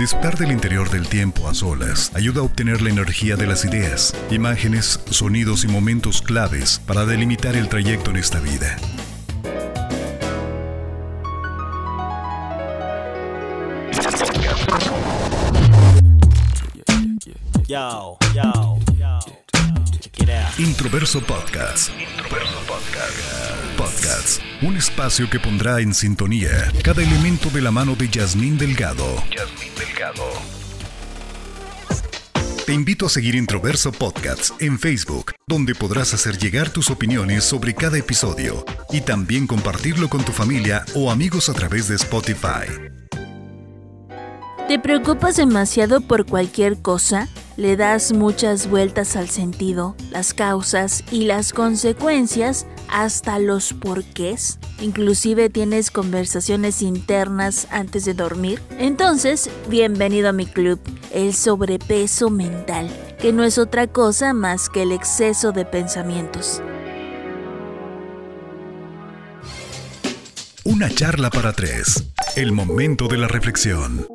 Disfrutar del interior del tiempo a solas ayuda a obtener la energía de las ideas, imágenes, sonidos y momentos claves para delimitar el trayecto en esta vida. Introverso Podcast. Introverso Podcast. Podcast. Un espacio que pondrá en sintonía cada elemento de la mano de Yasmín Delgado. Yasmín Delgado. Te invito a seguir Introverso Podcast en Facebook, donde podrás hacer llegar tus opiniones sobre cada episodio y también compartirlo con tu familia o amigos a través de Spotify. ¿Te preocupas demasiado por cualquier cosa? Le das muchas vueltas al sentido, las causas y las consecuencias hasta los porqués. Inclusive tienes conversaciones internas antes de dormir. Entonces, bienvenido a mi club, el sobrepeso mental, que no es otra cosa más que el exceso de pensamientos. Una charla para tres. El momento de la reflexión.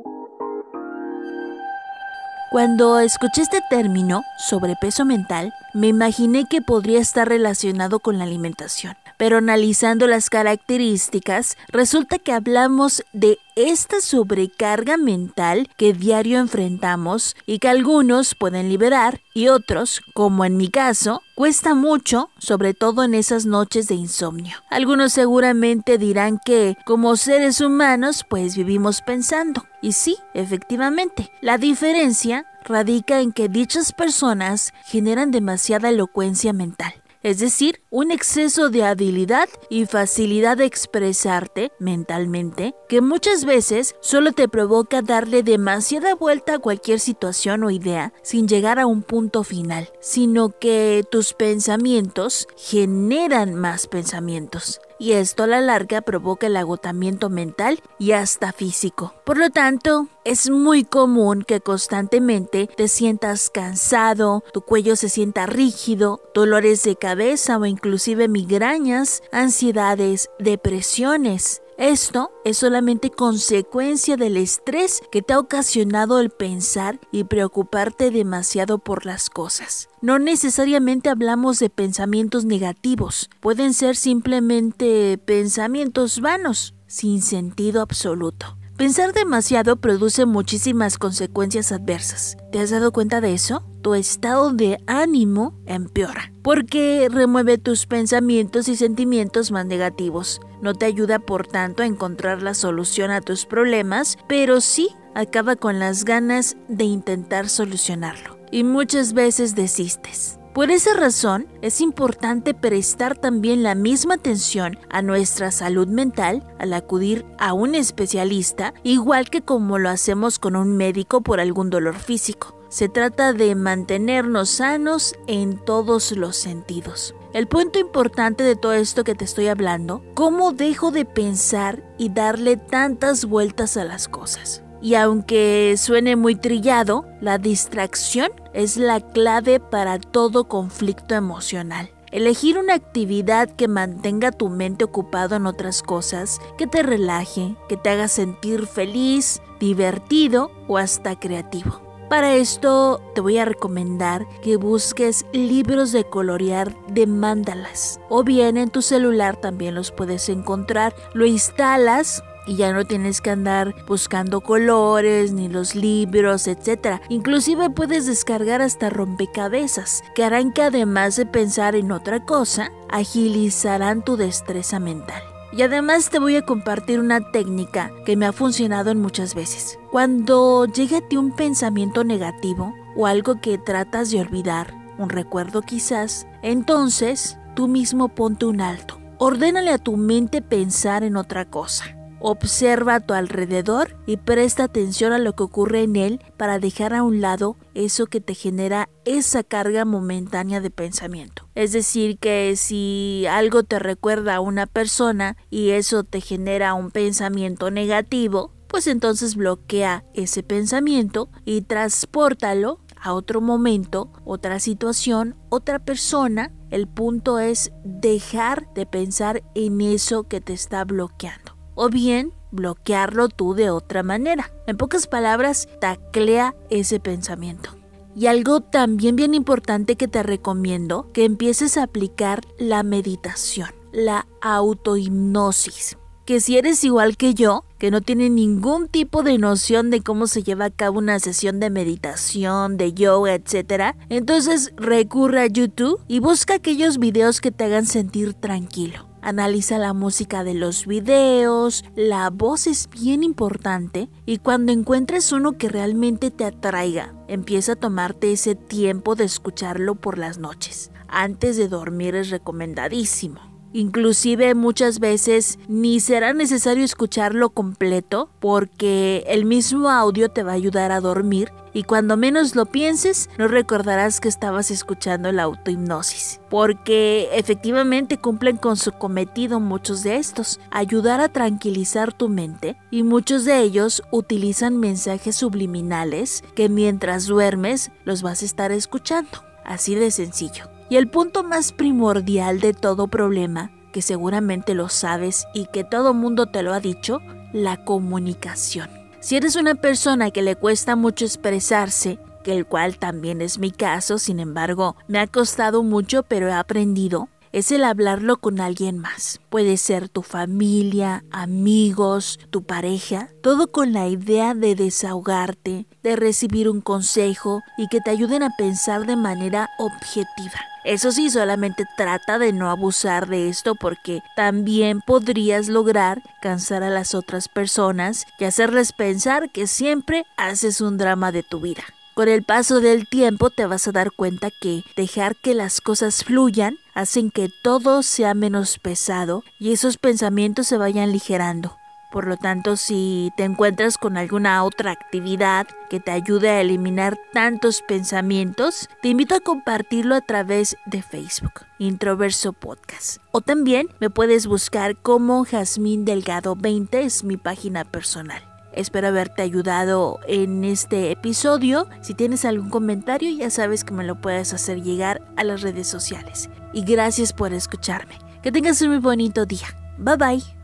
Cuando escuché este término, sobrepeso mental, me imaginé que podría estar relacionado con la alimentación. Pero analizando las características, resulta que hablamos de esta sobrecarga mental que diario enfrentamos y que algunos pueden liberar y otros, como en mi caso, cuesta mucho, sobre todo en esas noches de insomnio. Algunos seguramente dirán que, como seres humanos, pues vivimos pensando. Y sí, efectivamente, la diferencia radica en que dichas personas generan demasiada elocuencia mental es decir, un exceso de habilidad y facilidad de expresarte mentalmente que muchas veces solo te provoca darle demasiada vuelta a cualquier situación o idea sin llegar a un punto final, sino que tus pensamientos generan más pensamientos y esto a la larga provoca el agotamiento mental y hasta físico. Por lo tanto, es muy común que constantemente te sientas cansado, tu cuello se sienta rígido, dolores de cabeza o inclusive migrañas, ansiedades, depresiones. Esto es solamente consecuencia del estrés que te ha ocasionado el pensar y preocuparte demasiado por las cosas. No necesariamente hablamos de pensamientos negativos, pueden ser simplemente pensamientos vanos, sin sentido absoluto. Pensar demasiado produce muchísimas consecuencias adversas. ¿Te has dado cuenta de eso? Tu estado de ánimo empeora, porque remueve tus pensamientos y sentimientos más negativos. No te ayuda, por tanto, a encontrar la solución a tus problemas, pero sí acaba con las ganas de intentar solucionarlo. Y muchas veces desistes. Por esa razón, es importante prestar también la misma atención a nuestra salud mental al acudir a un especialista, igual que como lo hacemos con un médico por algún dolor físico. Se trata de mantenernos sanos en todos los sentidos. El punto importante de todo esto que te estoy hablando, ¿cómo dejo de pensar y darle tantas vueltas a las cosas? Y aunque suene muy trillado, la distracción es la clave para todo conflicto emocional. Elegir una actividad que mantenga tu mente ocupado en otras cosas, que te relaje, que te haga sentir feliz, divertido o hasta creativo. Para esto te voy a recomendar que busques libros de colorear de mandalas o bien en tu celular también los puedes encontrar. Lo instalas y ya no tienes que andar buscando colores ni los libros, etc. Inclusive puedes descargar hasta rompecabezas que harán que además de pensar en otra cosa, agilizarán tu destreza mental. Y además te voy a compartir una técnica que me ha funcionado en muchas veces. Cuando llegue a ti un pensamiento negativo o algo que tratas de olvidar, un recuerdo quizás, entonces tú mismo ponte un alto. Ordénale a tu mente pensar en otra cosa. Observa a tu alrededor y presta atención a lo que ocurre en él para dejar a un lado eso que te genera esa carga momentánea de pensamiento. Es decir, que si algo te recuerda a una persona y eso te genera un pensamiento negativo, pues entonces bloquea ese pensamiento y transpórtalo a otro momento, otra situación, otra persona. El punto es dejar de pensar en eso que te está bloqueando. O bien, bloquearlo tú de otra manera. En pocas palabras, taclea ese pensamiento. Y algo también bien importante que te recomiendo, que empieces a aplicar la meditación, la autohipnosis que si eres igual que yo, que no tiene ningún tipo de noción de cómo se lleva a cabo una sesión de meditación, de yoga, etc., entonces recurre a YouTube y busca aquellos videos que te hagan sentir tranquilo. Analiza la música de los videos, la voz es bien importante y cuando encuentres uno que realmente te atraiga, empieza a tomarte ese tiempo de escucharlo por las noches. Antes de dormir es recomendadísimo. Inclusive muchas veces ni será necesario escucharlo completo porque el mismo audio te va a ayudar a dormir y cuando menos lo pienses no recordarás que estabas escuchando la autohipnosis. Porque efectivamente cumplen con su cometido muchos de estos, ayudar a tranquilizar tu mente y muchos de ellos utilizan mensajes subliminales que mientras duermes los vas a estar escuchando. Así de sencillo. Y el punto más primordial de todo problema, que seguramente lo sabes y que todo mundo te lo ha dicho, la comunicación. Si eres una persona que le cuesta mucho expresarse, que el cual también es mi caso, sin embargo, me ha costado mucho, pero he aprendido, es el hablarlo con alguien más. Puede ser tu familia, amigos, tu pareja, todo con la idea de desahogarte, de recibir un consejo y que te ayuden a pensar de manera objetiva. Eso sí, solamente trata de no abusar de esto porque también podrías lograr cansar a las otras personas y hacerles pensar que siempre haces un drama de tu vida. Con el paso del tiempo te vas a dar cuenta que dejar que las cosas fluyan hacen que todo sea menos pesado y esos pensamientos se vayan ligerando. Por lo tanto, si te encuentras con alguna otra actividad que te ayude a eliminar tantos pensamientos, te invito a compartirlo a través de Facebook, Introverso Podcast. O también me puedes buscar como Jazmín Delgado 20, es mi página personal. Espero haberte ayudado en este episodio. Si tienes algún comentario, ya sabes que me lo puedes hacer llegar a las redes sociales. Y gracias por escucharme. Que tengas un muy bonito día. Bye bye.